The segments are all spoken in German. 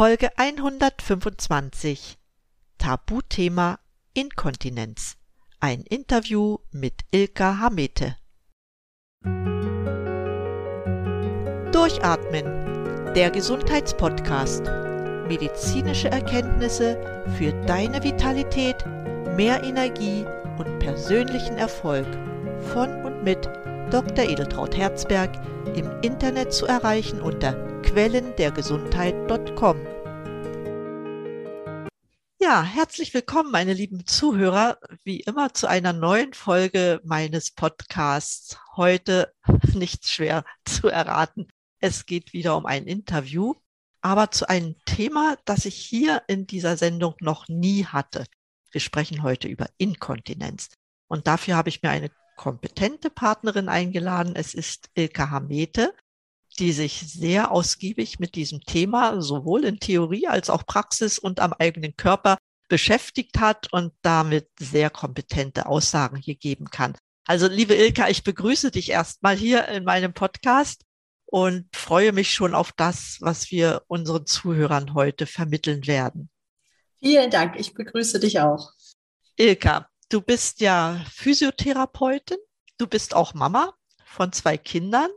Folge 125 Tabuthema Inkontinenz. Ein Interview mit Ilka Hamete. Durchatmen. Der Gesundheitspodcast. Medizinische Erkenntnisse für deine Vitalität, mehr Energie und persönlichen Erfolg. Von und mit Dr. Edeltraut Herzberg im Internet zu erreichen unter quellendergesundheit.com. Ja, herzlich willkommen, meine lieben Zuhörer, wie immer zu einer neuen Folge meines Podcasts. Heute nichts schwer zu erraten. Es geht wieder um ein Interview, aber zu einem Thema, das ich hier in dieser Sendung noch nie hatte. Wir sprechen heute über Inkontinenz. Und dafür habe ich mir eine kompetente Partnerin eingeladen. Es ist Ilka Hamete, die sich sehr ausgiebig mit diesem Thema sowohl in Theorie als auch Praxis und am eigenen Körper beschäftigt hat und damit sehr kompetente Aussagen hier geben kann. Also liebe Ilka, ich begrüße dich erstmal hier in meinem Podcast und freue mich schon auf das, was wir unseren Zuhörern heute vermitteln werden. Vielen Dank, ich begrüße dich auch. Ilka, Du bist ja Physiotherapeutin, du bist auch Mama von zwei Kindern,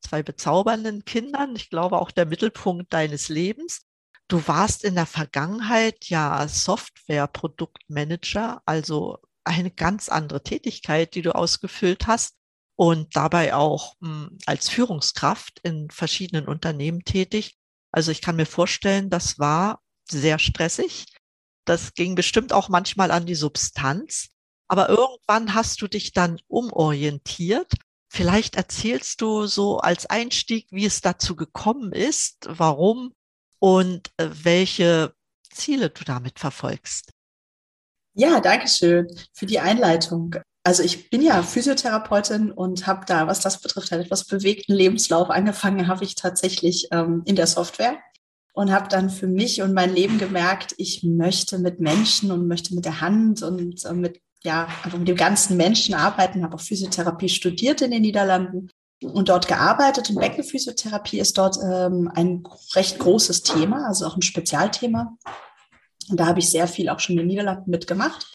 zwei bezaubernden Kindern, ich glaube auch der Mittelpunkt deines Lebens. Du warst in der Vergangenheit ja Software-Produktmanager, also eine ganz andere Tätigkeit, die du ausgefüllt hast und dabei auch mh, hm, als Führungskraft in verschiedenen Unternehmen tätig. Also ich kann mir vorstellen, das war sehr stressig. Das ging bestimmt auch manchmal an die Substanz. Aber irgendwann hast du dich dann umorientiert. Vielleicht erzählst du so als Einstieg, wie es dazu gekommen ist, warum und äh, welche Ziele du damit verfolgst. Ja, danke schön für die Einleitung. Also ich bin ja Physiotherapeutin und habe da, was das betrifft, einen etwas bewegten Lebenslauf. Angefangen habe ich tatsächlich ähm, in der Software und habe dann für mich und mein Leben gemerkt, ich möchte mit Menschen und möchte mit der Hand und äh, mit ja, einfach mit dem ganzen Menschen arbeiten, habe auch Physiotherapie studiert in den Niederlanden und dort gearbeitet. Und Beckenphysiotherapie ist dort ähm, ein recht großes Thema, also auch ein Spezialthema. Und da habe ich sehr viel auch schon in den Niederlanden mitgemacht.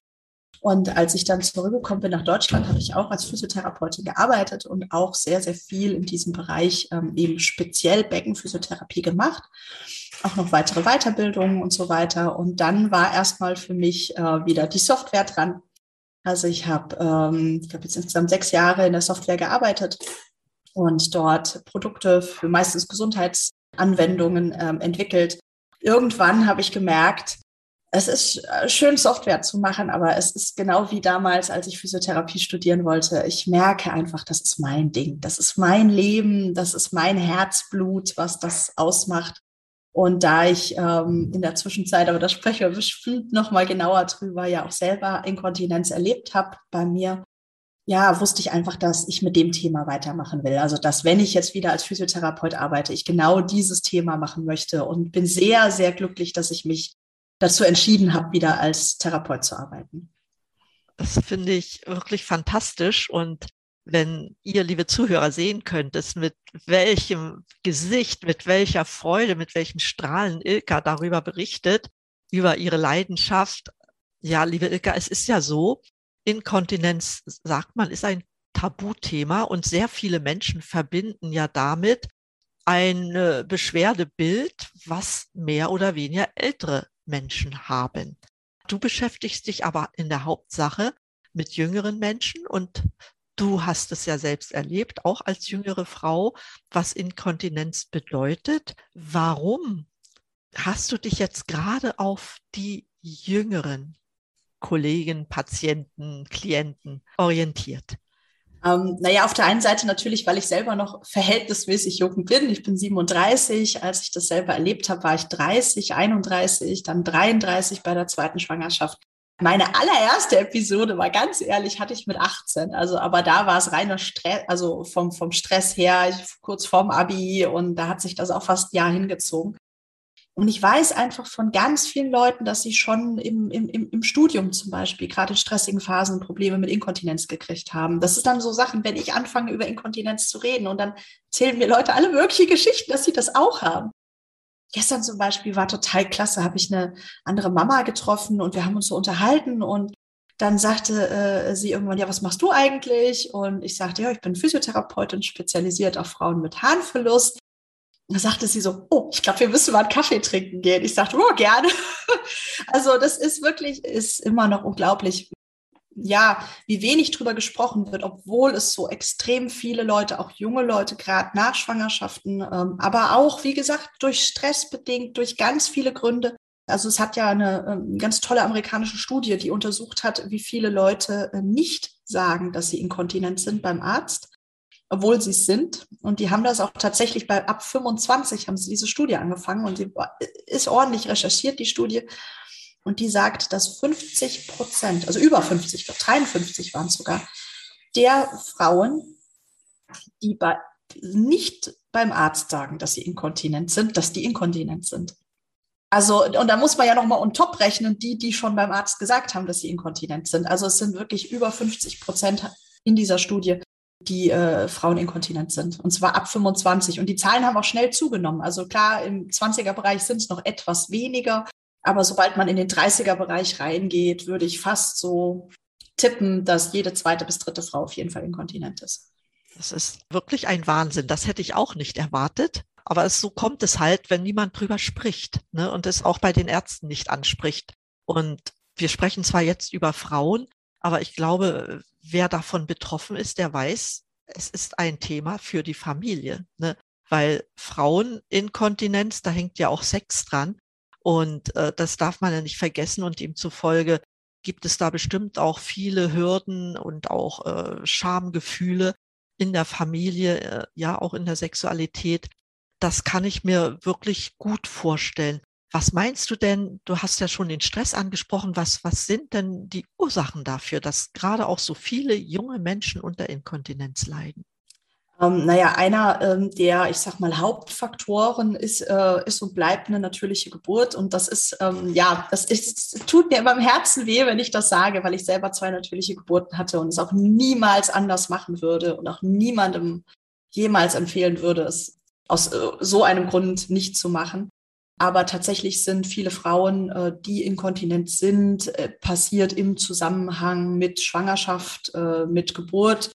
Und als ich dann zurückgekommen bin nach Deutschland, habe ich auch als Physiotherapeutin gearbeitet und auch sehr, sehr viel in diesem Bereich ähm, eben speziell Beckenphysiotherapie gemacht. Auch noch weitere Weiterbildungen und so weiter. Und dann war erstmal für mich äh, wieder die Software dran. Also ich habe, ähm, ich habe jetzt insgesamt sechs Jahre in der Software gearbeitet und dort Produkte für meistens Gesundheitsanwendungen ähm, entwickelt. Irgendwann habe ich gemerkt, es ist äh, schön, Software zu machen, aber es ist genau wie damals, als ich Physiotherapie studieren wollte. Ich merke einfach, das ist mein Ding, das ist mein Leben, das ist mein Herzblut, was das ausmacht. Und da ich ähm, in der Zwischenzeit, aber da sprechen wir bestimmt noch mal genauer drüber, ja auch selber Inkontinenz erlebt habe bei mir, ja, wusste ich einfach, dass ich mit dem Thema weitermachen will. Also, dass wenn ich jetzt wieder als Physiotherapeut arbeite, ich genau dieses Thema machen möchte und bin sehr, sehr glücklich, dass ich mich dazu entschieden habe, wieder als Therapeut zu arbeiten. Das finde ich wirklich fantastisch und wenn ihr, liebe Zuhörer, sehen könntet, mit welchem Gesicht, mit welcher Freude, mit welchem Strahlen Ilka darüber berichtet, über ihre Leidenschaft. Ja, liebe Ilka, es ist ja so, Inkontinenz, sagt man, ist ein Tabuthema und sehr viele Menschen verbinden ja damit ein Beschwerdebild, was mehr oder weniger ältere Menschen haben. Du beschäftigst dich aber in der Hauptsache mit jüngeren Menschen und du hast es ja selbst erlebt, auch als jüngere Frau, was Inkontinenz bedeutet. Warum hast du dich jetzt gerade auf die jüngeren Kollegen, Patienten, Klienten orientiert? Ähm, naja, auf der einen Seite natürlich, weil ich selber noch verhältnismäßig jung bin. Ich bin 37. Als ich das selber erlebt habe, war ich 30, 31, dann 33 bei der zweiten Schwangerschaft. Meine allererste Episode war ganz ehrlich, hatte ich mit 18. Also, aber da war es reiner Stress, also vom, vom Stress her, kurz vorm Abi und da hat sich das auch fast ein Jahr hingezogen. Und ich weiß einfach von ganz vielen Leuten, dass sie schon im, im, im Studium zum Beispiel, gerade in stressigen Phasen, Probleme mit Inkontinenz gekriegt haben. Das ist dann so Sachen, wenn ich anfange, über Inkontinenz zu reden und dann erzählen mir Leute alle möglichen Geschichten, dass sie das auch haben. Gestern zum Beispiel war total klasse, habe ich eine andere Mama getroffen und wir haben uns so unterhalten und dann sagte äh, sie irgendwann, ja, was machst du eigentlich? Und ich sagte, ja, ich bin Physiotherapeutin, spezialisiert auf Frauen mit Harnverlust. Da sagte sie so, oh, ich glaube, wir müssen mal einen Kaffee trinken gehen. Ich sagte, oh, gerne. also das ist wirklich, ist immer noch unglaublich, ja, wie wenig drüber gesprochen wird, obwohl es so extrem viele Leute, auch junge Leute, gerade nach Schwangerschaften, ähm, aber auch, wie gesagt, durch Stress bedingt, durch ganz viele Gründe. Also es hat ja eine ähm, ganz tolle amerikanische Studie, die untersucht hat, wie viele Leute äh, nicht sagen, dass sie inkontinent sind beim Arzt, obwohl sie es sind. Und die haben das auch tatsächlich bei ab 25 haben sie diese Studie angefangen und sie ist ordentlich recherchiert, die Studie. Und die sagt, dass 50 Prozent, also über 50, ich glaube 53 waren es sogar, der Frauen, die bei, nicht beim Arzt sagen, dass sie inkontinent sind, dass die inkontinent sind. Also, und da muss man ja nochmal on top rechnen, die, die schon beim Arzt gesagt haben, dass sie inkontinent sind. Also es sind wirklich über 50 Prozent in dieser Studie, die äh, Frauen inkontinent sind. Und zwar ab 25. Und die Zahlen haben auch schnell zugenommen. Also klar, im 20er-Bereich sind es noch etwas weniger. Aber sobald man in den 30er-Bereich reingeht, würde ich fast so tippen, dass jede zweite bis dritte Frau auf jeden Fall inkontinent ist. Das ist wirklich ein Wahnsinn. Das hätte ich auch nicht erwartet. Aber es, so kommt es halt, wenn niemand drüber spricht ne, und es auch bei den Ärzten nicht anspricht. Und wir sprechen zwar jetzt über Frauen, aber ich glaube, wer davon betroffen ist, der weiß, es ist ein Thema für die Familie. Ne? Weil Fraueninkontinenz, da hängt ja auch Sex dran. Und äh, das darf man ja nicht vergessen. Und demzufolge gibt es da bestimmt auch viele Hürden und auch äh, Schamgefühle in der Familie, äh, ja auch in der Sexualität. Das kann ich mir wirklich gut vorstellen. Was meinst du denn? Du hast ja schon den Stress angesprochen. Was, was sind denn die Ursachen dafür, dass gerade auch so viele junge Menschen unter Inkontinenz leiden? Ähm, naja, einer ähm, der, ich sag mal, Hauptfaktoren ist, äh, ist und bleibt eine natürliche Geburt. Und das ist, ähm, ja, das ist, tut mir immer im Herzen weh, wenn ich das sage, weil ich selber zwei natürliche Geburten hatte und es auch niemals anders machen würde und auch niemandem jemals empfehlen würde, es aus äh, so einem Grund nicht zu machen. Aber tatsächlich sind viele Frauen, äh, die inkontinent sind, äh, passiert im Zusammenhang mit Schwangerschaft, äh, mit Geburt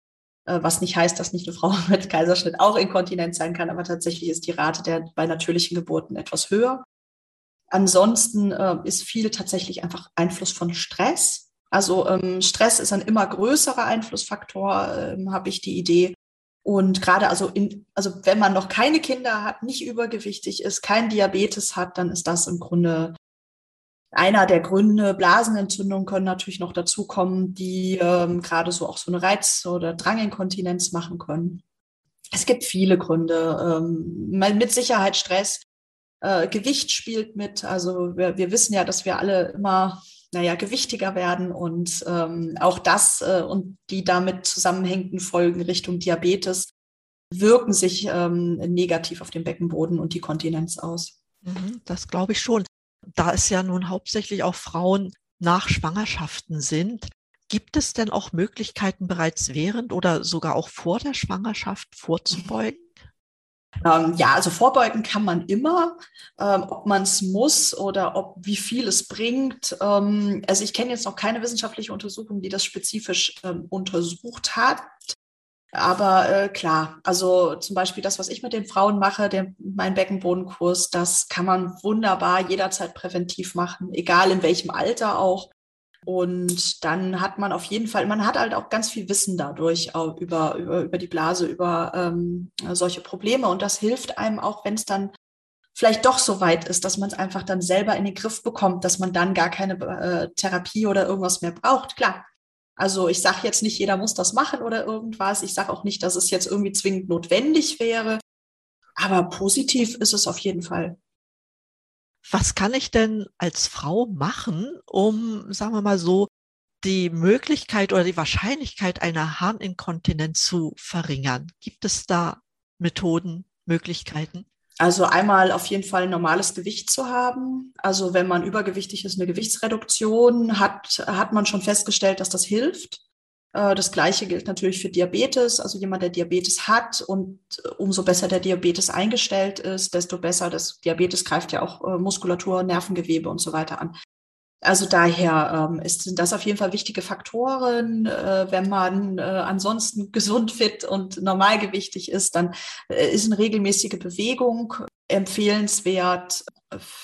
was nicht heißt, dass nicht eine Frau mit Kaiserschnitt auch inkontinent sein kann, aber tatsächlich ist die Rate der bei natürlichen Geburten etwas höher. Ansonsten äh, ist viel tatsächlich einfach Einfluss von Stress. Also ähm, Stress ist ein immer größerer Einflussfaktor, ähm, habe ich die Idee. Und gerade also in, also wenn man noch keine Kinder hat, nicht übergewichtig ist, kein Diabetes hat, dann ist das im Grunde einer der Gründe, Blasenentzündungen können natürlich noch dazukommen, die ähm, gerade so auch so eine Reiz- oder Dranginkontinenz machen können. Es gibt viele Gründe, ähm, mit Sicherheit Stress. Äh, Gewicht spielt mit. Also wir, wir wissen ja, dass wir alle immer naja, gewichtiger werden und ähm, auch das äh, und die damit zusammenhängenden Folgen Richtung Diabetes wirken sich ähm, negativ auf den Beckenboden und die Kontinenz aus. Mhm, das glaube ich schon da es ja nun hauptsächlich auch Frauen nach Schwangerschaften sind, gibt es denn auch Möglichkeiten bereits während oder sogar auch vor der Schwangerschaft vorzubeugen? Ähm, ja, also vorbeugen kann man immer, ähm, ob man es muss oder ob wie viel es bringt. Ähm, also ich kenne jetzt noch keine wissenschaftliche Untersuchung, die das spezifisch ähm, untersucht hat. Aber äh, klar, also zum Beispiel das, was ich mit den Frauen mache, der, mein Beckenbodenkurs, das kann man wunderbar jederzeit präventiv machen, egal in welchem Alter auch. Und dann hat man auf jeden Fall, man hat halt auch ganz viel Wissen dadurch über, über, über die Blase, über ähm, solche Probleme. Und das hilft einem auch, wenn es dann vielleicht doch so weit ist, dass man es einfach dann selber in den Griff bekommt, dass man dann gar keine äh, Therapie oder irgendwas mehr braucht. Klar, also ich sage jetzt nicht, jeder muss das machen oder irgendwas. Ich sage auch nicht, dass es jetzt irgendwie zwingend notwendig wäre. Aber positiv ist es auf jeden Fall. Was kann ich denn als Frau machen, um, sagen wir mal so, die Möglichkeit oder die Wahrscheinlichkeit einer Harninkontinenz zu verringern? Gibt es da Methoden, Möglichkeiten? Also einmal auf jeden Fall ein normales Gewicht zu haben. Also wenn man übergewichtig ist, eine Gewichtsreduktion hat, hat man schon festgestellt, dass das hilft. Äh, das gleiche gilt natürlich für Diabetes. Also jemand, der Diabetes hat und äh, umso besser der Diabetes eingestellt ist, desto besser. Das Diabetes greift ja auch äh, Muskulatur, Nervengewebe und so weiter an. Also daher ähm, sind das auf jeden Fall wichtige Faktoren. Äh, wenn man äh, ansonsten gesund, fit und normalgewichtig ist, dann äh, ist eine regelmäßige Bewegung empfehlenswert.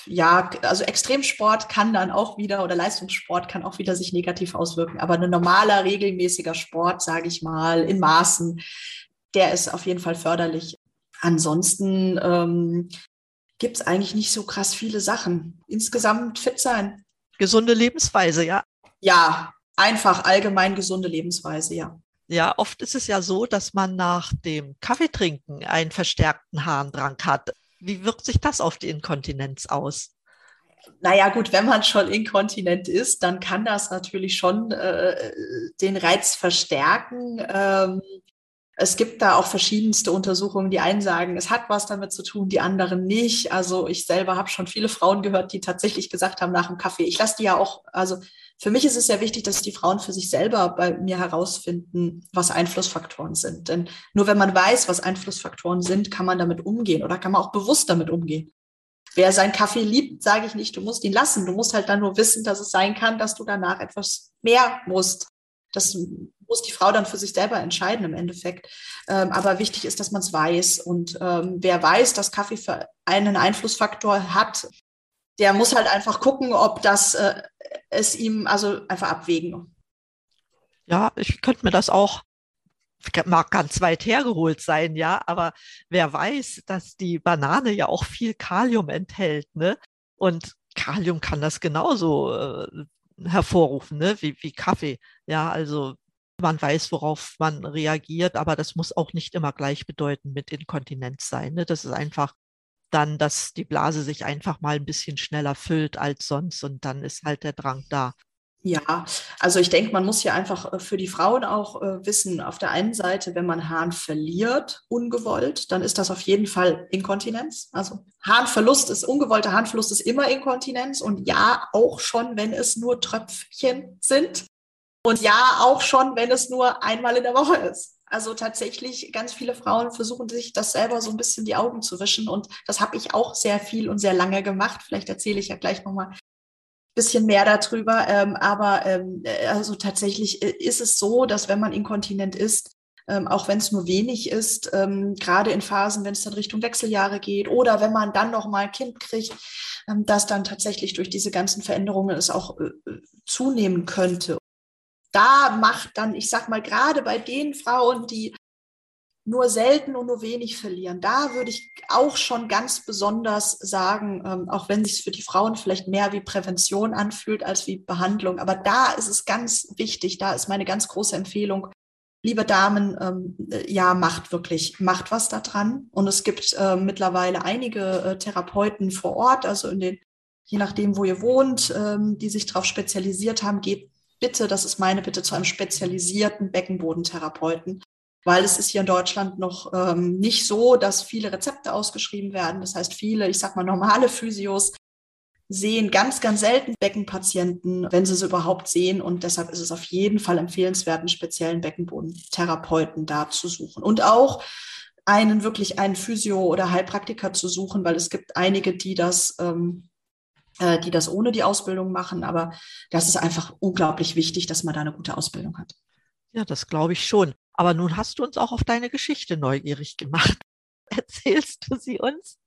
Ja, also Extremsport kann dann auch wieder oder Leistungssport kann auch wieder sich negativ auswirken. Aber ein normaler, regelmäßiger Sport, sage ich mal, in Maßen, der ist auf jeden Fall förderlich. Ansonsten ähm, gibt es eigentlich nicht so krass viele Sachen. Insgesamt fit sein, Gesunde Lebensweise, ja. Ja, einfach allgemein gesunde Lebensweise, ja. Ja, oft ist es ja so, dass man nach dem Kaffeetrinken einen verstärkten Harndrang hat. Wie wirkt sich das auf die Inkontinenz aus? Naja, gut, wenn man schon inkontinent ist, dann kann das natürlich schon äh, den Reiz verstärken. Ähm, es gibt da auch verschiedenste Untersuchungen. Die einen sagen, es hat was damit zu tun, die anderen nicht. Also ich selber habe schon viele Frauen gehört, die tatsächlich gesagt haben nach dem Kaffee, ich lasse die ja auch, also für mich ist es sehr wichtig, dass die Frauen für sich selber bei mir herausfinden, was Einflussfaktoren sind. Denn nur wenn man weiß, was Einflussfaktoren sind, kann man damit umgehen oder kann man auch bewusst damit umgehen. Wer seinen Kaffee liebt, sage ich nicht, du musst ihn lassen. Du musst halt dann nur wissen, dass es sein kann, dass du danach etwas mehr musst. Das muss die Frau dann für sich selber entscheiden im Endeffekt. Ähm, aber wichtig ist, dass man es weiß. Und ähm, wer weiß, dass Kaffee für einen Einflussfaktor hat, der muss halt einfach gucken, ob das äh, es ihm, also einfach abwägen. Ja, ich könnte mir das auch, mag ganz weit hergeholt sein, ja, aber wer weiß, dass die Banane ja auch viel Kalium enthält, ne? Und Kalium kann das genauso äh, hervorrufen, ne? wie, wie Kaffee. Ja, also man weiß, worauf man reagiert, aber das muss auch nicht immer gleichbedeutend mit Inkontinenz sein. Ne? Das ist einfach dann, dass die Blase sich einfach mal ein bisschen schneller füllt als sonst und dann ist halt der Drang da. Ja, also ich denke, man muss ja einfach äh, für die Frauen auch äh, wissen, auf der einen Seite, wenn man Harn verliert, ungewollt, dann ist das auf jeden Fall Inkontinenz. Also Harnverlust ist, ungewollter Harnverlust ist immer Inkontinenz und ja, auch schon, wenn es nur Tröpfchen sind. Und ja, auch schon, wenn es nur einmal in der Woche ist. Also tatsächlich, ganz viele Frauen versuchen sich das selber so ein bisschen die Augen zu wischen. Und das habe ich auch sehr viel und sehr lange gemacht. Vielleicht erzähle ich ja gleich nochmal ein bisschen mehr darüber. Ähm, aber ähm, also tatsächlich äh, ist es so, dass wenn man inkontinent ist, ähm, auch wenn es nur wenig ist, gerade in Phasen, wenn es dann Richtung Wechseljahre geht oder wenn man dann noch mal ein Kind kriegt, dass dann tatsächlich durch diese ganzen Veränderungen es auch äh, äh zunehmen könnte da macht dann, ich sag mal, gerade bei den Frauen, die nur selten und nur wenig verlieren, da würde ich auch schon ganz besonders sagen, ähm, auch wenn sich für die Frauen vielleicht mehr wie Prävention anfühlt als wie Behandlung, aber da ist es ganz wichtig, da ist meine ganz große Empfehlung, liebe Damen, ähm, ja, macht wirklich, macht was da dran. Und es gibt äh, mittlerweile einige äh, Therapeuten vor Ort, also in den, je nachdem, wo ihr wohnt, ähm, die sich darauf spezialisiert haben, geht bitte, das ist meine Bitte, zu einem spezialisierten Beckenbodentherapeuten, weil es ist hier in Deutschland noch ähm, nicht so, dass viele Rezepte ausgeschrieben werden. Das heißt, viele, ich sag mal, normale Physios sehen ganz, ganz selten Beckenpatienten, wenn sie sie überhaupt sehen. Und deshalb ist es auf jeden Fall empfehlenswert, einen speziellen Beckenbodentherapeuten da zu suchen. Und auch einen wirklich einen Physio oder Heilpraktiker zu suchen, weil es gibt einige, die das ähm, äh, die das ohne die Ausbildung machen. Aber das ist einfach unglaublich wichtig, dass man da eine gute Ausbildung hat. Ja, das glaube ich schon. Aber nun hast du uns auch auf deine Geschichte neugierig gemacht. Erzählst du sie uns?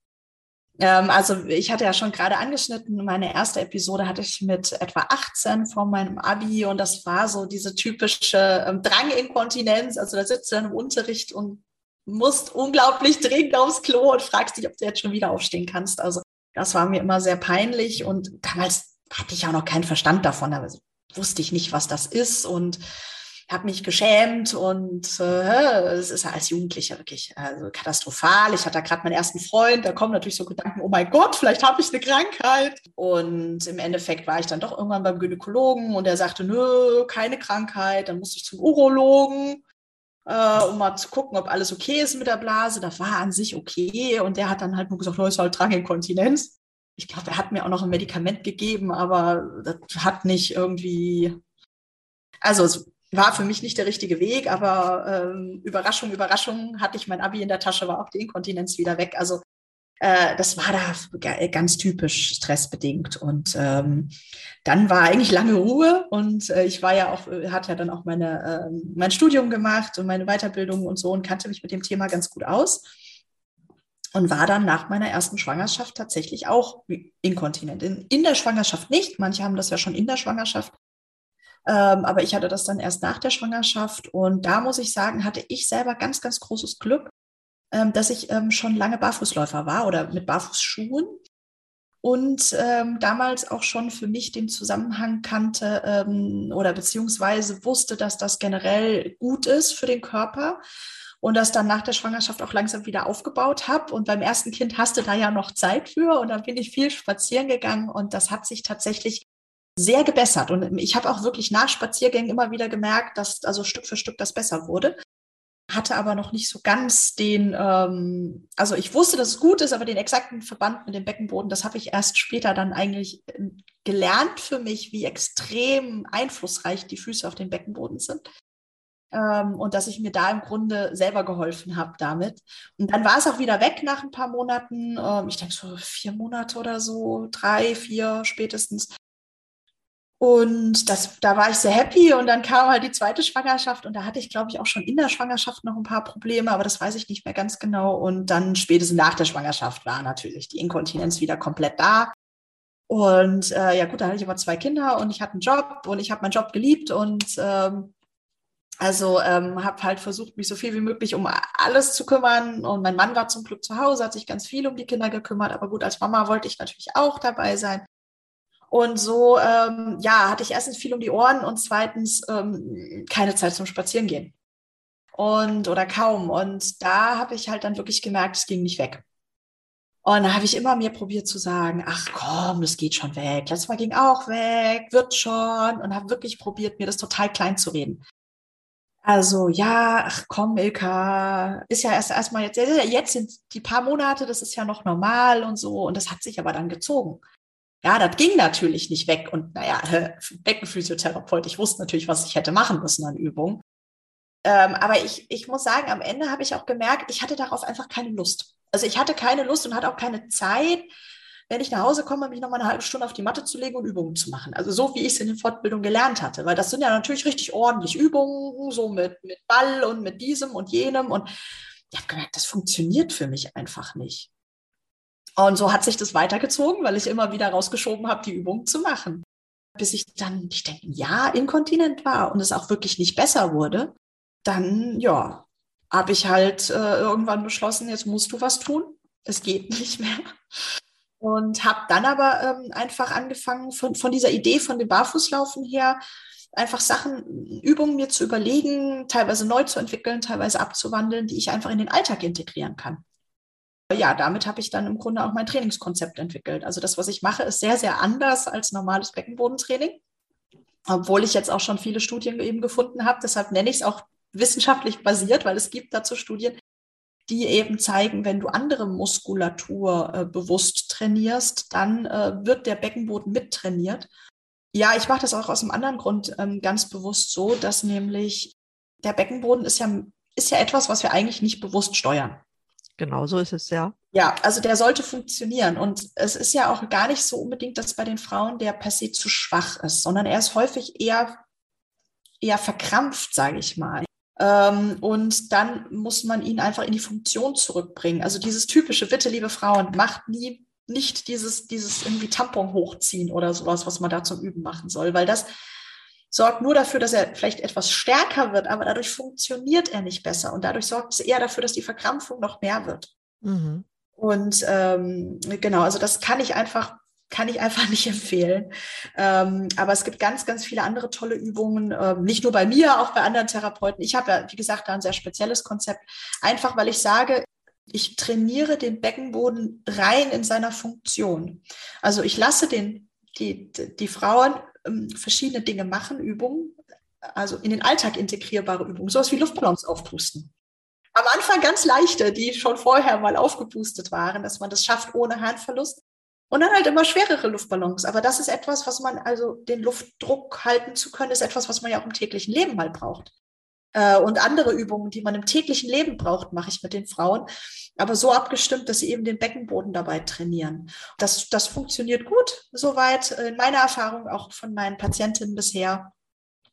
Ähm, also ich hatte ja schon gerade angeschnitten, meine erste Episode hatte ich mit etwa 18 vor meinem Abi und das war so diese typische ähm, Dranginkontinenz. Also da sitzt du dann im Unterricht und musst unglaublich dringend aufs Klo und fragst dich, ob du jetzt schon wieder aufstehen kannst. Also das war mir immer sehr peinlich und damals hatte ich auch noch keinen Verstand davon, aber wusste ich nicht, was das ist und habe mich geschämt und äh, es ist ja als Jugendlicher wirklich also katastrophal. Ich hatte gerade meinen ersten Freund, da kommen natürlich so Gedanken, oh mein Gott, vielleicht habe ich eine Krankheit. Und im Endeffekt war ich dann doch irgendwann beim Gynäkologen und er sagte, nö, keine Krankheit. Dann musste ich zum Urologen äh, um mal zu gucken, ob alles okay ist mit der Blase. Das war an sich okay. Und der hat dann halt nur gesagt, no, ist halt Dranginkontinenz. Ich glaube, er hat mir auch noch ein Medikament gegeben, aber das hat nicht irgendwie, also war für mich nicht der richtige Weg, aber ähm, Überraschung, Überraschung, hatte ich mein Abi in der Tasche, war auch die Inkontinenz wieder weg. Also äh, das war da ganz typisch stressbedingt. Und ähm, dann war eigentlich lange Ruhe und äh, ich war ja auch, äh, hatte ja dann auch meine, äh, mein Studium gemacht und meine Weiterbildung und so und kannte mich mit dem Thema ganz gut aus. Und war dann nach meiner ersten Schwangerschaft tatsächlich auch inkontinent. In, in der Schwangerschaft nicht. Manche haben das ja schon in der Schwangerschaft. Ähm, aber ich hatte das dann erst nach der Schwangerschaft. Und da muss ich sagen, hatte ich selber ganz, ganz großes Glück, dass ich ähm, schon lange Barfußläufer war oder mit Barfußschuhen und ähm, damals auch schon für mich den Zusammenhang kannte ähm, oder beziehungsweise wusste, dass das generell gut ist für den Körper und das dann nach der Schwangerschaft auch langsam wieder aufgebaut habe. Und beim ersten Kind hast du da ja noch Zeit für und dann bin ich viel spazieren gegangen und das hat sich tatsächlich sehr gebessert. Und ich habe auch wirklich nach Spaziergängen immer wieder gemerkt, dass also Stück für Stück das besser wurde hatte aber noch nicht so ganz den, ähm, also ich wusste, dass es gut ist, aber den exakten Verband mit dem Beckenboden, das habe ich erst später dann eigentlich ähm, gelernt für mich, wie extrem einflussreich die Füße auf den Beckenboden sind. Ähm, und dass ich mir da im Grunde selber geholfen habe damit. Und dann war es auch wieder weg nach ein paar Monaten. Ähm, ich denke so vier Monate oder so, drei, vier spätestens. Und das, da war ich sehr happy und dann kam halt die zweite Schwangerschaft und da hatte ich, glaube ich, auch schon in der Schwangerschaft noch ein paar Probleme, aber das weiß ich nicht mehr ganz genau. Und dann spätestens nach der Schwangerschaft war natürlich die Inkontinenz wieder komplett da. Und äh, ja gut, da hatte ich aber zwei Kinder und ich hatte einen Job und ich habe meinen Job geliebt und ähm, also ähm, habe halt versucht, mich so viel wie möglich um alles zu kümmern. Und mein Mann war zum Glück zu Hause, hat sich ganz viel um die Kinder gekümmert. Aber gut, als Mama wollte ich natürlich auch dabei sein. Und so, ähm, ja, hatte ich erstens viel um die Ohren und zweitens ähm, keine Zeit zum Spazierengehen. Und, oder kaum. Und da habe ich halt dann wirklich gemerkt, es ging nicht weg. Und da habe ich immer mir probiert zu sagen, ach komm, das geht schon weg. Letztes Mal ging auch weg, wird schon. Und habe wirklich probiert, mir das total klein zu reden. Also ja, ach komm, Ilka, ist ja erst erstmal jetzt, jetzt sind die paar Monate, das ist ja noch normal und so. Und das hat sich aber dann gezogen. Ja, das ging natürlich nicht weg. Und naja, Beckenphysiotherapeut, ich wusste natürlich, was ich hätte machen müssen an Übungen. Ähm, aber ich, ich muss sagen, am Ende habe ich auch gemerkt, ich hatte darauf einfach keine Lust. Also ich hatte keine Lust und hatte auch keine Zeit, wenn ich nach Hause komme, mich noch mal eine halbe Stunde auf die Matte zu legen und Übungen zu machen. Also so, wie ich es in der Fortbildung gelernt hatte. Weil das sind ja natürlich richtig ordentlich Übungen, so mit, mit Ball und mit diesem und jenem. Und ich habe gemerkt, das funktioniert für mich einfach nicht. Und so hat sich das weitergezogen, weil ich immer wieder rausgeschoben habe, die Übung zu machen. Bis ich dann, ich denke, Jahr inkontinent war und es auch wirklich nicht besser wurde, dann, ja, habe ich halt äh, irgendwann beschlossen, jetzt musst du was tun. Es geht nicht mehr. Und habe dann aber ähm, einfach angefangen, von, von dieser Idee von dem Barfußlaufen her, einfach Sachen, Übungen mir zu überlegen, teilweise neu zu entwickeln, teilweise abzuwandeln, die ich einfach in den Alltag integrieren kann ja, damit habe ich dann im Grunde auch mein Trainingskonzept entwickelt. Also das, was ich mache, ist sehr, sehr anders als normales Beckenbodentraining, obwohl ich jetzt auch schon viele Studien eben gefunden habe. Deshalb nenne ich es auch wissenschaftlich basiert, weil es gibt dazu Studien, die eben zeigen, wenn du andere Muskulatur äh, bewusst trainierst, dann äh, wird der Beckenboden mittrainiert. Ja, ich mache das auch aus einem anderen Grund ähm, ganz bewusst so, dass nämlich der Beckenboden ist ja, ist ja etwas, was wir eigentlich nicht bewusst steuern. Genau so ist es, ja. Ja, also der sollte funktionieren. Und es ist ja auch gar nicht so unbedingt, dass bei den Frauen der per se zu schwach ist, sondern er ist häufig eher, eher verkrampft, sage ich mal. Ähm, und dann muss man ihn einfach in die Funktion zurückbringen. Also dieses typische, bitte, liebe Frauen, macht nie nicht dieses, dieses irgendwie Tampon hochziehen oder sowas, was man da zum Üben machen soll, weil das sorgt nur dafür, dass er vielleicht etwas stärker wird, aber dadurch funktioniert er nicht besser und dadurch sorgt es eher dafür, dass die Verkrampfung noch mehr wird. Mhm. Und ähm, genau, also das kann ich einfach kann ich einfach nicht empfehlen. Ähm, aber es gibt ganz, ganz viele andere tolle Übungen, ähm, nicht nur bei mir, auch bei anderen Therapeuten. Ich habe ja, wie gesagt, da ein sehr spezielles Konzept, einfach weil ich sage, ich trainiere den Beckenboden rein in seiner Funktion. Also ich lasse den, die, die Frauen ähm, verschiedene Dinge machen, Übungen, also in den Alltag integrierbare Übungen, sowas wie Luftballons aufpusten. Am Anfang ganz leichte, die schon vorher mal aufgepustet waren, dass man das schafft ohne Harnverlust. Und dann halt immer schwerere Luftballons. Aber das ist etwas, was man, also den Luftdruck halten zu können, ist etwas, was man ja auch im täglichen Leben mal braucht. Äh, und andere Übungen, die man im täglichen Leben braucht, mache ich mit den Frauen. Aber so abgestimmt, dass sie eben den Beckenboden dabei trainieren. Das, das funktioniert gut, soweit in meiner Erfahrung, auch von meinen Patientinnen bisher.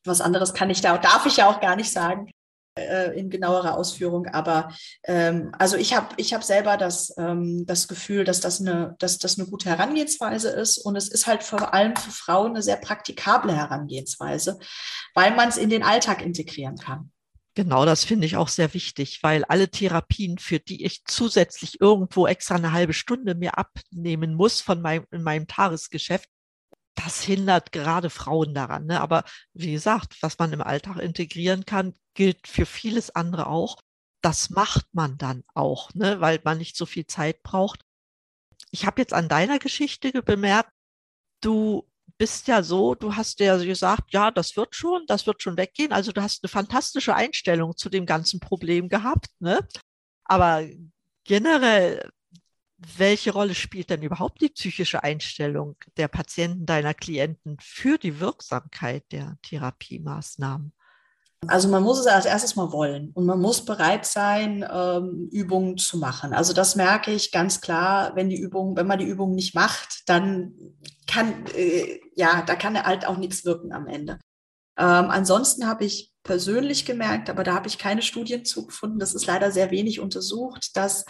Was anderes kann ich da, darf ich ja auch gar nicht sagen äh, in genauerer Ausführung. Aber ähm, also ich habe ich hab selber das, ähm, das Gefühl, dass das, eine, dass das eine gute Herangehensweise ist. Und es ist halt vor allem für Frauen eine sehr praktikable Herangehensweise, weil man es in den Alltag integrieren kann. Genau, das finde ich auch sehr wichtig, weil alle Therapien, für die ich zusätzlich irgendwo extra eine halbe Stunde mir abnehmen muss von meinem, in meinem Tagesgeschäft, das hindert gerade Frauen daran. Ne? Aber wie gesagt, was man im Alltag integrieren kann, gilt für vieles andere auch. Das macht man dann auch, ne? weil man nicht so viel Zeit braucht. Ich habe jetzt an deiner Geschichte bemerkt, du bist ja so, du hast ja gesagt, ja, das wird schon, das wird schon weggehen. Also du hast eine fantastische Einstellung zu dem ganzen Problem gehabt. Ne? Aber generell welche Rolle spielt denn überhaupt die psychische Einstellung der Patienten, deiner Klienten für die Wirksamkeit der Therapiemaßnahmen? Also man muss es als erstes mal wollen und man muss bereit sein, ähm, Übungen zu machen. Also das merke ich ganz klar, wenn die Übung, wenn man die Übung nicht macht, dann kann äh, ja, da kann halt auch nichts wirken am Ende. Ähm, ansonsten habe ich persönlich gemerkt, aber da habe ich keine Studien zugefunden, das ist leider sehr wenig untersucht, dass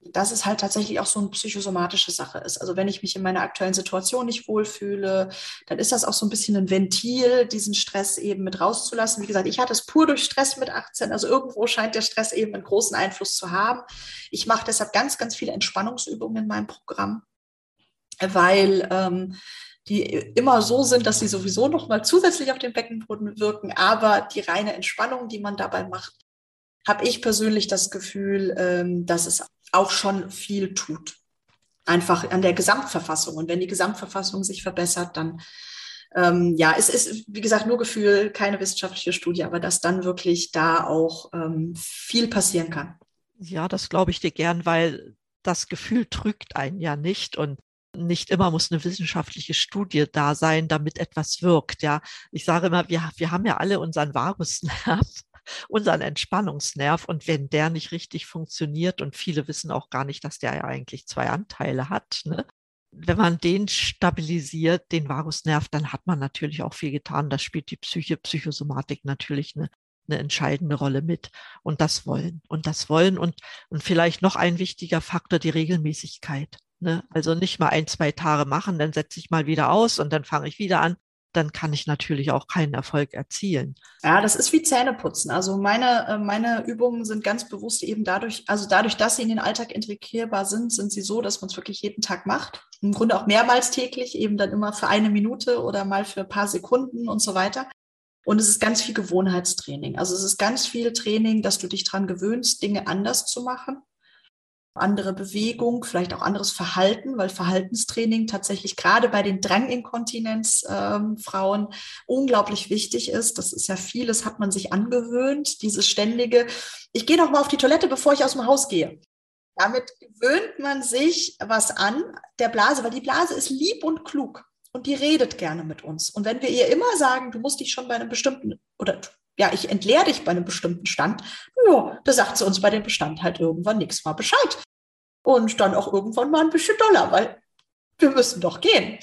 dass es halt tatsächlich auch so eine psychosomatische Sache ist. Also wenn ich mich in meiner aktuellen Situation nicht wohlfühle, dann ist das auch so ein bisschen ein Ventil, diesen Stress eben mit rauszulassen. Wie gesagt, ich hatte es pur durch Stress mit 18. Also irgendwo scheint der Stress eben einen großen Einfluss zu haben. Ich mache deshalb ganz, ganz viele Entspannungsübungen in meinem Programm, weil ähm, die immer so sind, dass sie sowieso noch mal zusätzlich auf den Beckenboden wirken, aber die reine Entspannung, die man dabei macht, habe ich persönlich das Gefühl, ähm, dass es auch schon viel tut. Einfach an der Gesamtverfassung. Und wenn die Gesamtverfassung sich verbessert, dann ähm, ja, es ist, wie gesagt, nur Gefühl, keine wissenschaftliche Studie, aber dass dann wirklich da auch ähm, viel passieren kann. Ja, das glaube ich dir gern, weil das Gefühl trügt einen ja nicht und nicht immer muss eine wissenschaftliche Studie da sein, damit etwas wirkt. Ja, ich sage immer, wir, wir haben ja alle unseren Vagusnerv unseren Entspannungsnerv. Und wenn der nicht richtig funktioniert, und viele wissen auch gar nicht, dass der ja eigentlich zwei Anteile hat, ne? wenn man den stabilisiert, den Vagusnerv, dann hat man natürlich auch viel getan. Da spielt die Psyche, Psychosomatik natürlich eine, eine entscheidende Rolle mit. Und das Wollen. Und das Wollen und, und vielleicht noch ein wichtiger Faktor, die Regelmäßigkeit. Ne? Also nicht mal ein, zwei Tage machen, dann setze ich mal wieder aus und dann fange ich wieder an, dann kann ich natürlich auch keinen Erfolg erzielen. Ja, das ist wie Zähneputzen. Also meine, äh, meine Übungen sind ganz bewusst eben dadurch, also dadurch, dass sie in den Alltag integrierbar sind, sind sie so, dass man es wirklich jeden Tag macht. Im Grunde auch mehrmals täglich, eben dann immer für eine Minute oder mal für ein paar Sekunden und so weiter. Und es ist ganz viel Gewohnheitstraining. Also es ist ganz viel Training, dass du dich dran gewöhnst, Dinge anders zu machen andere Bewegung, vielleicht auch anderes Verhalten, weil Verhaltenstraining tatsächlich gerade bei den Dranginkontinenzfrauen ähm, unglaublich wichtig ist. Das ist ja vieles, hat man sich angewöhnt, dieses ständige, ich gehe noch mal auf die Toilette, bevor ich aus dem Haus gehe. Damit gewöhnt man sich was an der Blase, weil die Blase ist lieb und klug und die redet gerne mit uns. Und wenn wir ihr immer sagen, du musst dich schon bei einem bestimmten oder ja, ich entleere dich bei einem bestimmten Stand. Ja, da sagt sie uns bei dem Bestand halt irgendwann nichts mal Bescheid. Und dann auch irgendwann mal ein bisschen doller, weil wir müssen doch gehen.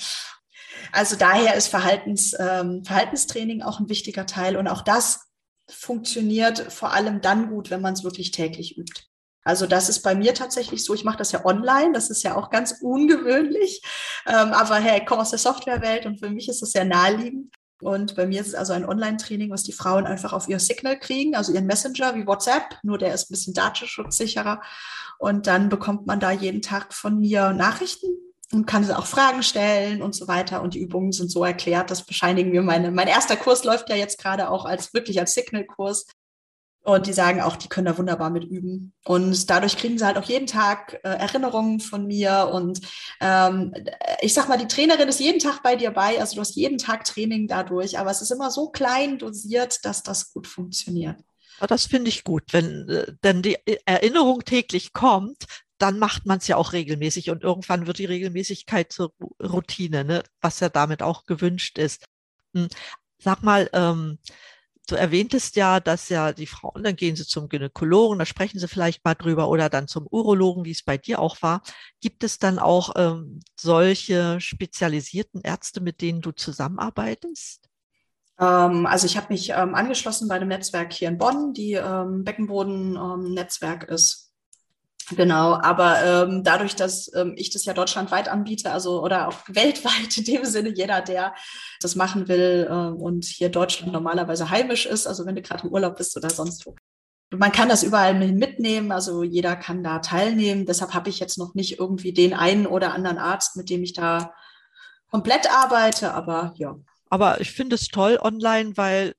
Also daher ist Verhaltens, ähm, Verhaltenstraining auch ein wichtiger Teil. Und auch das funktioniert vor allem dann gut, wenn man es wirklich täglich übt. Also das ist bei mir tatsächlich so. Ich mache das ja online. Das ist ja auch ganz ungewöhnlich. Ähm, aber hey, ich komme aus der Softwarewelt und für mich ist das sehr naheliegend. Und bei mir ist es also ein Online-Training, was die Frauen einfach auf ihr Signal kriegen, also ihren Messenger wie WhatsApp, nur der ist ein bisschen datenschutzsicherer. Und dann bekommt man da jeden Tag von mir Nachrichten und kann auch Fragen stellen und so weiter. Und die Übungen sind so erklärt, das bescheinigen mir meine. Mein erster Kurs läuft ja jetzt gerade auch als wirklich als Signal-Kurs. Und die sagen auch, die können da wunderbar mit üben. Und dadurch kriegen sie halt auch jeden Tag äh, Erinnerungen von mir. Und ähm, ich sag mal, die Trainerin ist jeden Tag bei dir bei. Also du hast jeden Tag Training dadurch. Aber es ist immer so klein dosiert, dass das gut funktioniert. Das finde ich gut. Wenn äh, denn die Erinnerung täglich kommt, dann macht man es ja auch regelmäßig und irgendwann wird die Regelmäßigkeit zur Routine, ne? was ja damit auch gewünscht ist. Hm. Sag mal, ähm, du erwähntest ja, dass ja die Frauen, dann gehen sie zum Gynäkologen, da sprechen sie vielleicht mal drüber oder dann zum Urologen, wie es bei dir auch war. Gibt es dann auch ähm, solche spezialisierten Ärzte, mit denen du zusammenarbeitest? Ähm, also ich habe mich ähm, angeschlossen bei dem Netzwerk hier in Bonn, die ähm, Beckenboden-Netzwerk ist. Genau, aber ähm, dadurch, dass ähm, ich das ja deutschlandweit anbiete, also oder auch weltweit in dem Sinne, jeder, der das machen will äh, und hier Deutschland normalerweise heimisch ist, also wenn du gerade im Urlaub bist oder sonst wo. Man kann das überall mitnehmen, also jeder kann da teilnehmen. Deshalb habe ich jetzt noch nicht irgendwie den einen oder anderen Arzt, mit dem ich da komplett arbeite, aber ja. Aber ich finde es toll online, weil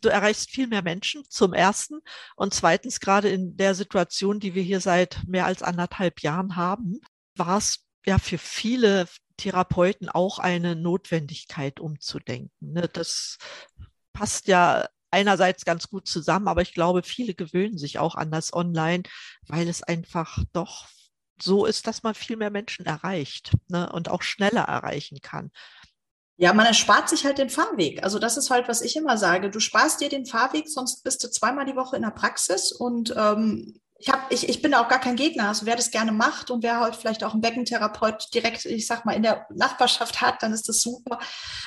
du erreichst viel mehr Menschen zum ersten und zweitens gerade in der Situation, die wir hier seit mehr als anderthalb Jahren haben, war es ja für viele Therapeuten auch eine Notwendigkeit umzudenken. Ne? Das passt ja einerseits ganz gut zusammen, aber ich glaube, viele gewöhnen sich auch an das Online, weil es einfach doch so ist, dass man viel mehr Menschen erreicht ne? und auch schneller erreichen kann. Ja, man erspart sich halt den Fahrweg. Also das ist halt, was ich immer sage. Du sparst dir den Fahrweg, sonst bist du zweimal die Woche in der Praxis. Und ähm, ich, hab, ich, ich bin da auch gar kein Gegner. Also wer das gerne macht und wer halt vielleicht auch einen Beckentherapeut direkt, ich sag mal, in der Nachbarschaft hat, dann ist das super.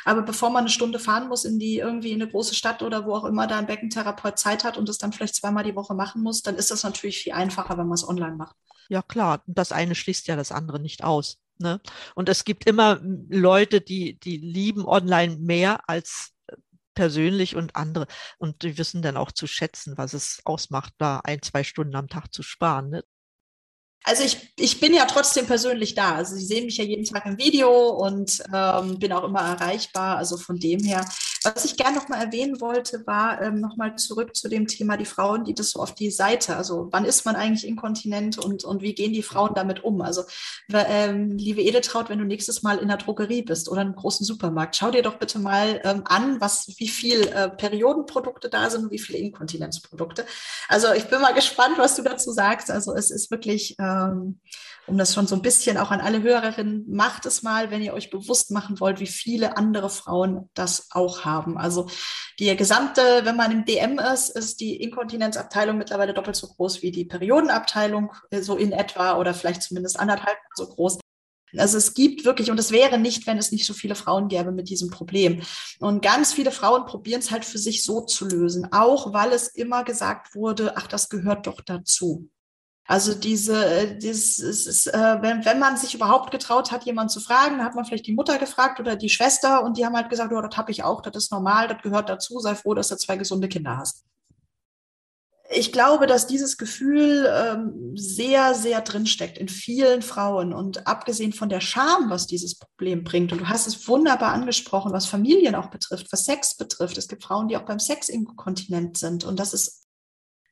Aber bevor man eine Stunde fahren muss in die irgendwie in eine große Stadt oder wo auch immer da ein Beckentherapeut Zeit hat und das dann vielleicht zweimal die Woche machen muss, dann ist das natürlich viel einfacher, wenn man es online macht. Ja klar, das eine schließt ja das andere nicht aus. Ne? Und es gibt immer Leute, die, die lieben online mehr als äh, persönlich und andere. Und die wissen dann auch zu schätzen, was es ausmacht, da ein, zwei Stunden am Tag zu sparen. Ne? Also ich, ich bin ja trotzdem persönlich da. Also Sie sehen mich ja jeden Tag im Video und ähm, bin auch immer erreichbar. Also von dem her was ich gerne noch mal erwähnen wollte, war ähm, noch mal zurück zu dem Thema die Frauen, die das so auf die Seite, also wann ist man eigentlich inkontinent und, und wie gehen die Frauen damit um? Also ähm, liebe Edeltraut, wenn du nächstes Mal in der Drogerie bist oder einem großen Supermarkt, schau dir doch bitte mal ähm, an, was, wie viel äh, Periodenprodukte da sind und wie viele Inkontinenzprodukte. Also ich bin mal gespannt, was du dazu sagst. Also es ist wirklich ähm, um das schon so ein bisschen auch an alle Hörerinnen, macht es mal, wenn ihr euch bewusst machen wollt, wie viele andere Frauen das auch haben. Also die gesamte, wenn man im DM ist, ist die Inkontinenzabteilung mittlerweile doppelt so groß wie die Periodenabteilung, äh, so in etwa oder vielleicht zumindest anderthalb so groß. Also es gibt wirklich, und es wäre nicht, wenn es nicht so viele Frauen gäbe mit diesem Problem. Und ganz viele Frauen probieren es halt für sich so zu lösen, auch weil es immer gesagt wurde, ach, das gehört doch dazu. Also diese, äh, dieses, äh, wenn, wenn man sich überhaupt getraut hat, jemanden zu fragen, dann hat man vielleicht die Mutter gefragt oder die Schwester und die haben halt gesagt, oh, das habe ich auch, das ist normal, das gehört dazu, sei froh, dass du zwei gesunde Kinder hast. Ich glaube, dass dieses Gefühl ähm, sehr, sehr drinsteckt in vielen Frauen und abgesehen von der Scham, was dieses Problem bringt. Und du hast es wunderbar angesprochen, was Familien auch betrifft, was Sex betrifft. Es gibt Frauen, die auch beim Sex inkontinent sind und das ist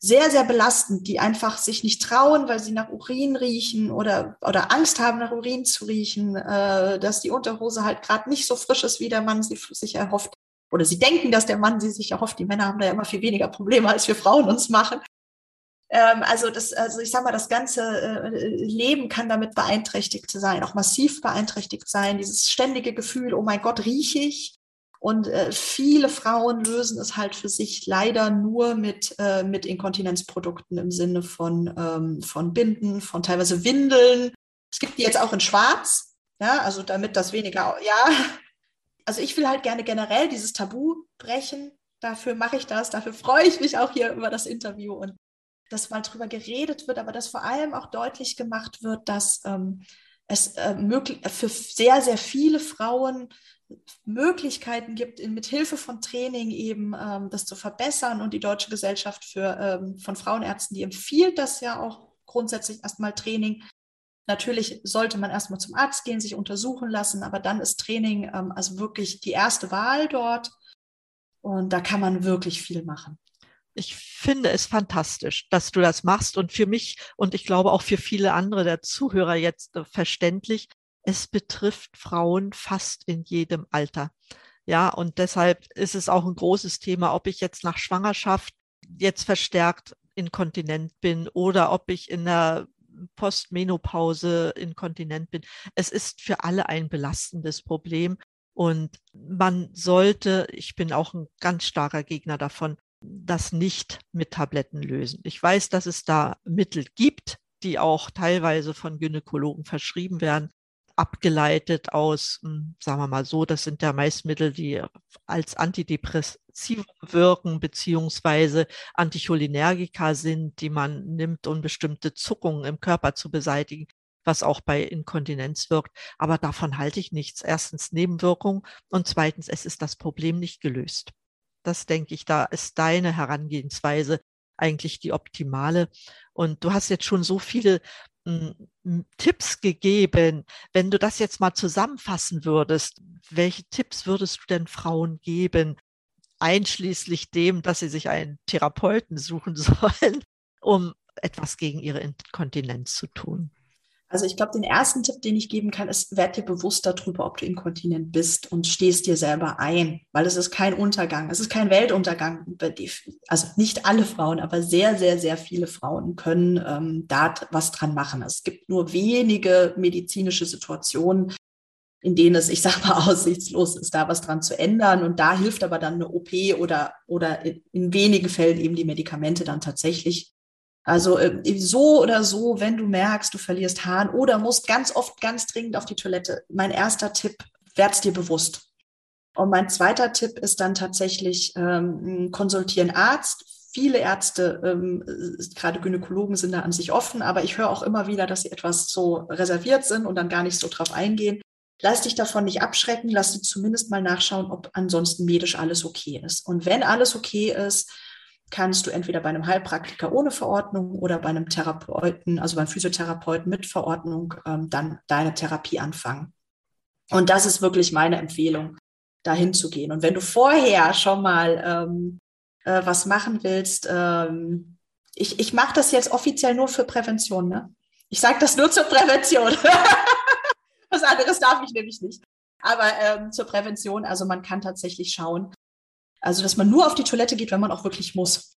sehr, sehr belastend, die einfach sich nicht trauen, weil sie nach Urin riechen oder, oder Angst haben, nach Urin zu riechen, äh, dass die Unterhose halt gerade nicht so frisch ist, wie der Mann sie sich erhofft. Oder sie denken, dass der Mann sie sich erhofft. Die Männer haben da ja immer viel weniger Probleme, als wir Frauen uns machen. Ähm, also, das, also ich sage mal, das ganze äh, Leben kann damit beeinträchtigt sein, auch massiv beeinträchtigt sein. Dieses ständige Gefühl, oh mein Gott, rieche ich? Und äh, viele Frauen lösen es halt für sich leider nur mit, äh, mit Inkontinenzprodukten im Sinne von, ähm, von Binden, von teilweise Windeln. Es gibt die jetzt auch in Schwarz, ja, also damit das weniger, ja. Also ich will halt gerne generell dieses Tabu brechen. Dafür mache ich das, dafür freue ich mich auch hier über das Interview und dass mal drüber geredet wird, aber dass vor allem auch deutlich gemacht wird, dass ähm, es äh, möglich, für sehr, sehr viele Frauen Möglichkeiten gibt, mit Hilfe von Training eben ähm, das zu verbessern. Und die Deutsche Gesellschaft für, ähm, von Frauenärzten, die empfiehlt das ja auch grundsätzlich erstmal Training. Natürlich sollte man erstmal zum Arzt gehen, sich untersuchen lassen, aber dann ist Training ähm, also wirklich die erste Wahl dort. Und da kann man wirklich viel machen. Ich finde es fantastisch, dass du das machst und für mich und ich glaube auch für viele andere der Zuhörer jetzt verständlich, es betrifft Frauen fast in jedem Alter. Ja, und deshalb ist es auch ein großes Thema, ob ich jetzt nach Schwangerschaft jetzt verstärkt inkontinent bin oder ob ich in der Postmenopause inkontinent bin. Es ist für alle ein belastendes Problem. Und man sollte, ich bin auch ein ganz starker Gegner davon, das nicht mit Tabletten lösen. Ich weiß, dass es da Mittel gibt, die auch teilweise von Gynäkologen verschrieben werden, abgeleitet aus, hm, sagen wir mal so, das sind ja meist Mittel, die als Antidepressiva wirken, beziehungsweise Anticholinergika sind, die man nimmt, um bestimmte Zuckungen im Körper zu beseitigen, was auch bei Inkontinenz wirkt. Aber davon halte ich nichts. Erstens Nebenwirkung und zweitens, es ist das Problem nicht gelöst. Das denke ich, da ist deine Herangehensweise eigentlich die optimale. Und du hast jetzt schon so viele Tipps gegeben. Wenn du das jetzt mal zusammenfassen würdest, welche Tipps würdest du denn Frauen geben, einschließlich dem, dass sie sich einen Therapeuten suchen sollen, um etwas gegen ihre Inkontinenz zu tun? Also ich glaube, den ersten Tipp, den ich geben kann, ist, werd dir bewusst darüber, ob du inkontinent bist und stehst dir selber ein, weil es ist kein Untergang, es ist kein Weltuntergang. Also nicht alle Frauen, aber sehr, sehr, sehr viele Frauen können ähm, da was dran machen. Es gibt nur wenige medizinische Situationen, in denen es, ich sag mal, aussichtslos ist, da was dran zu ändern. Und da hilft aber dann eine OP oder, oder in wenigen Fällen eben die Medikamente dann tatsächlich. Also äh, so oder so, wenn du merkst, du verlierst Haaren oder musst ganz oft ganz dringend auf die Toilette, mein erster Tipp, werd's dir bewusst. Und mein zweiter Tipp ist dann tatsächlich ähm, konsultieren Arzt. Viele Ärzte, ähm, gerade Gynäkologen, sind da an sich offen, aber ich höre auch immer wieder, dass sie etwas so reserviert sind und dann gar nicht so drauf eingehen. Lass dich davon nicht abschrecken, lass dir zumindest mal nachschauen, ob ansonsten medisch alles okay ist. Und wenn alles okay ist, kannst du entweder bei einem Heilpraktiker ohne Verordnung oder bei einem Therapeuten, also beim Physiotherapeuten mit Verordnung, ähm, dann deine Therapie anfangen. Und das ist wirklich meine Empfehlung, dahin zu gehen. Und wenn du vorher schon mal ähm, äh, was machen willst, ähm, ich, ich mache das jetzt offiziell nur für Prävention. Ne? Ich sage das nur zur Prävention. was anderes darf ich nämlich nicht. Aber ähm, zur Prävention, also man kann tatsächlich schauen, also, dass man nur auf die Toilette geht, wenn man auch wirklich muss.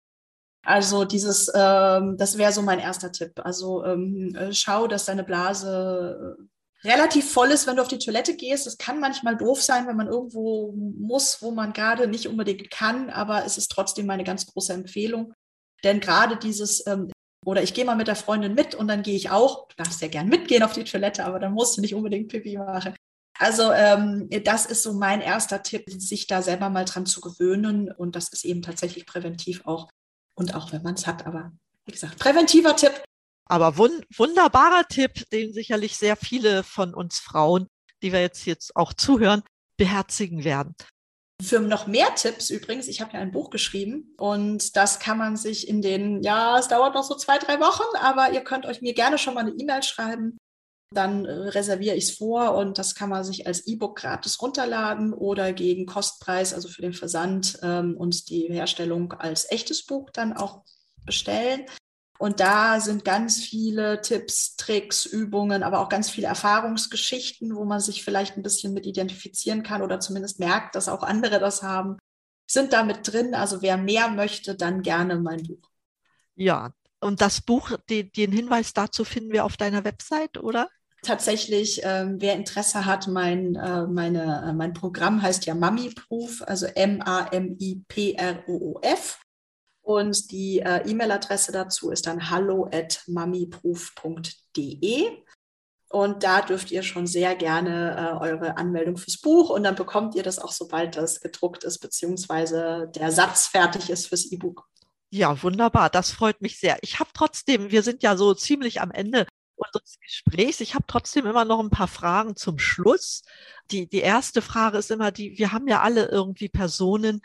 Also dieses, ähm, das wäre so mein erster Tipp. Also ähm, äh, schau, dass deine Blase äh, relativ voll ist, wenn du auf die Toilette gehst. Das kann manchmal doof sein, wenn man irgendwo muss, wo man gerade nicht unbedingt kann, aber es ist trotzdem meine ganz große Empfehlung. Denn gerade dieses, ähm, oder ich gehe mal mit der Freundin mit und dann gehe ich auch, du darfst ja gern mitgehen auf die Toilette, aber dann musst du nicht unbedingt Pipi machen. Also ähm, das ist so mein erster Tipp, sich da selber mal dran zu gewöhnen. Und das ist eben tatsächlich präventiv auch. Und auch wenn man es hat, aber wie gesagt, präventiver Tipp. Aber wun wunderbarer Tipp, den sicherlich sehr viele von uns Frauen, die wir jetzt, jetzt auch zuhören, beherzigen werden. Für noch mehr Tipps übrigens, ich habe ja ein Buch geschrieben und das kann man sich in den, ja, es dauert noch so zwei, drei Wochen, aber ihr könnt euch mir gerne schon mal eine E-Mail schreiben dann äh, reserviere ich es vor und das kann man sich als E-Book gratis runterladen oder gegen Kostpreis, also für den Versand ähm, und die Herstellung als echtes Buch dann auch bestellen. Und da sind ganz viele Tipps, Tricks, Übungen, aber auch ganz viele Erfahrungsgeschichten, wo man sich vielleicht ein bisschen mit identifizieren kann oder zumindest merkt, dass auch andere das haben, sind da mit drin. Also wer mehr möchte, dann gerne mein Buch. Ja, und das Buch, die, den Hinweis dazu finden wir auf deiner Website, oder? Tatsächlich, ähm, wer Interesse hat, mein, äh, meine, äh, mein Programm heißt ja Mami-Proof, also M-A-M-I-P-R-O-O-F. Und die äh, E-Mail-Adresse dazu ist dann hallo at mamiproof.de. Und da dürft ihr schon sehr gerne äh, eure Anmeldung fürs Buch und dann bekommt ihr das auch, sobald das gedruckt ist, beziehungsweise der Satz fertig ist fürs E-Book. Ja, wunderbar. Das freut mich sehr. Ich habe trotzdem, wir sind ja so ziemlich am Ende unseres Gesprächs. Ich habe trotzdem immer noch ein paar Fragen zum Schluss. Die, die erste Frage ist immer die, wir haben ja alle irgendwie Personen,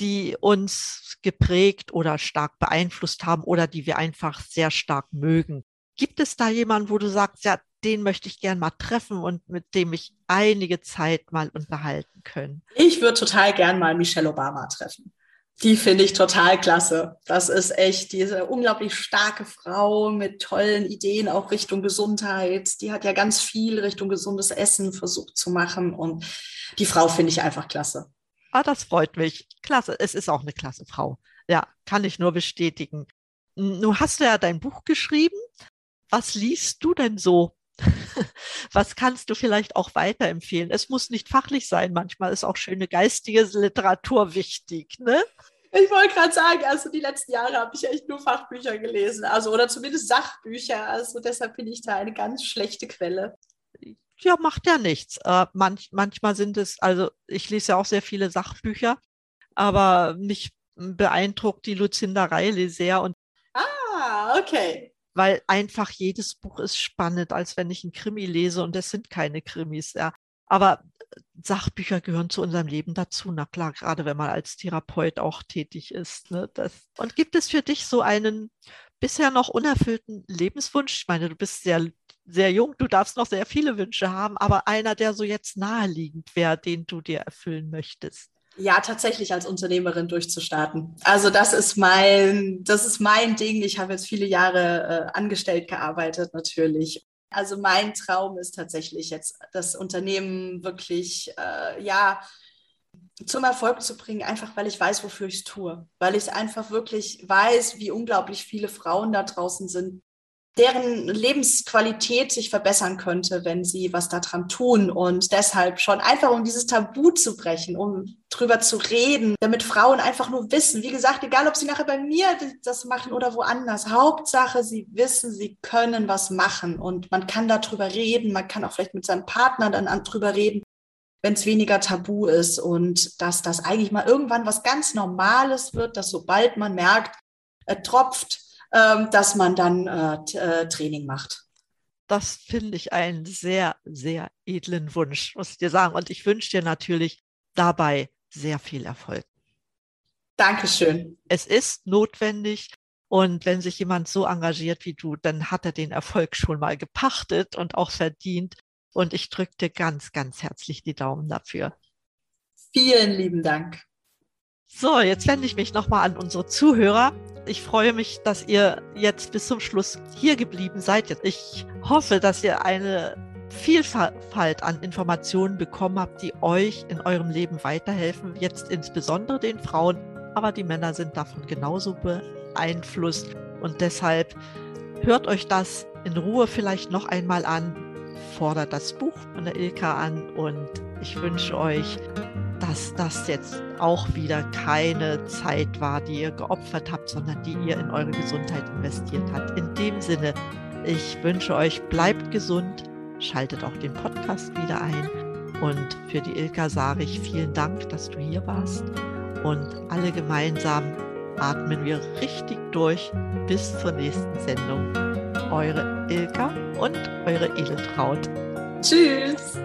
die uns geprägt oder stark beeinflusst haben oder die wir einfach sehr stark mögen. Gibt es da jemanden, wo du sagst, ja, den möchte ich gern mal treffen und mit dem ich einige Zeit mal unterhalten können? Ich würde total gern mal Michelle Obama treffen die finde ich total klasse. Das ist echt diese unglaublich starke Frau mit tollen Ideen auch Richtung Gesundheit. Die hat ja ganz viel Richtung gesundes Essen versucht zu machen und die Frau finde ich einfach klasse. Ah, das freut mich. Klasse. Es ist auch eine klasse Frau. Ja, kann ich nur bestätigen. Du hast ja dein Buch geschrieben was liest du denn so? was kannst du vielleicht auch weiterempfehlen? Es muss nicht fachlich sein, manchmal ist auch schöne geistige Literatur wichtig, ne? Ich wollte gerade sagen, also die letzten Jahre habe ich echt nur Fachbücher gelesen, also oder zumindest Sachbücher. Also deshalb bin ich da eine ganz schlechte Quelle. Ja, macht ja nichts. Äh, manch, manchmal sind es, also ich lese ja auch sehr viele Sachbücher, aber mich beeindruckt die Lucinda Reilly sehr und Ah, okay weil einfach jedes Buch ist spannend, als wenn ich ein Krimi lese und es sind keine Krimis, ja. Aber äh, Sachbücher gehören zu unserem Leben dazu, na klar, gerade wenn man als Therapeut auch tätig ist. Ne? Das. Und gibt es für dich so einen bisher noch unerfüllten Lebenswunsch? Ich meine, du bist sehr, sehr jung, du darfst noch sehr viele Wünsche haben, aber einer, der so jetzt naheliegend wäre, den du dir erfüllen möchtest. Ja, tatsächlich als Unternehmerin durchzustarten. Also das ist mein, das ist mein Ding. Ich habe jetzt viele Jahre äh, angestellt gearbeitet, natürlich. Also mein Traum ist tatsächlich jetzt, das Unternehmen wirklich, äh, ja, zum Erfolg zu bringen, einfach weil ich weiß, wofür ich es tue. Weil ich einfach wirklich weiß, wie unglaublich viele Frauen da draußen sind, deren Lebensqualität sich verbessern könnte, wenn sie was daran tun. Und deshalb schon einfach, um dieses Tabu zu brechen, um drüber zu reden, damit Frauen einfach nur wissen, wie gesagt, egal ob sie nachher bei mir das machen oder woanders, Hauptsache, sie wissen, sie können was machen und man kann darüber reden, man kann auch vielleicht mit seinem Partner dann drüber reden, wenn es weniger tabu ist und dass das eigentlich mal irgendwann was ganz Normales wird, dass sobald man merkt, er tropft, dass man dann äh, äh, Training macht. Das finde ich einen sehr, sehr edlen Wunsch, muss ich dir sagen. Und ich wünsche dir natürlich dabei sehr viel Erfolg. Dankeschön. Es ist notwendig. Und wenn sich jemand so engagiert wie du, dann hat er den Erfolg schon mal gepachtet und auch verdient. Und ich drücke dir ganz, ganz herzlich die Daumen dafür. Vielen lieben Dank. So, jetzt wende ich mich nochmal an unsere Zuhörer. Ich freue mich, dass ihr jetzt bis zum Schluss hier geblieben seid. Ich hoffe, dass ihr eine Vielfalt an Informationen bekommen habt, die euch in eurem Leben weiterhelfen. Jetzt insbesondere den Frauen, aber die Männer sind davon genauso beeinflusst. Und deshalb hört euch das in Ruhe vielleicht noch einmal an, fordert das Buch von der Ilka an und ich wünsche euch dass das jetzt auch wieder keine Zeit war, die ihr geopfert habt, sondern die ihr in eure Gesundheit investiert habt. In dem Sinne, ich wünsche euch, bleibt gesund, schaltet auch den Podcast wieder ein. Und für die Ilka sage ich vielen Dank, dass du hier warst. Und alle gemeinsam atmen wir richtig durch bis zur nächsten Sendung. Eure Ilka und eure Edeltraut. Tschüss.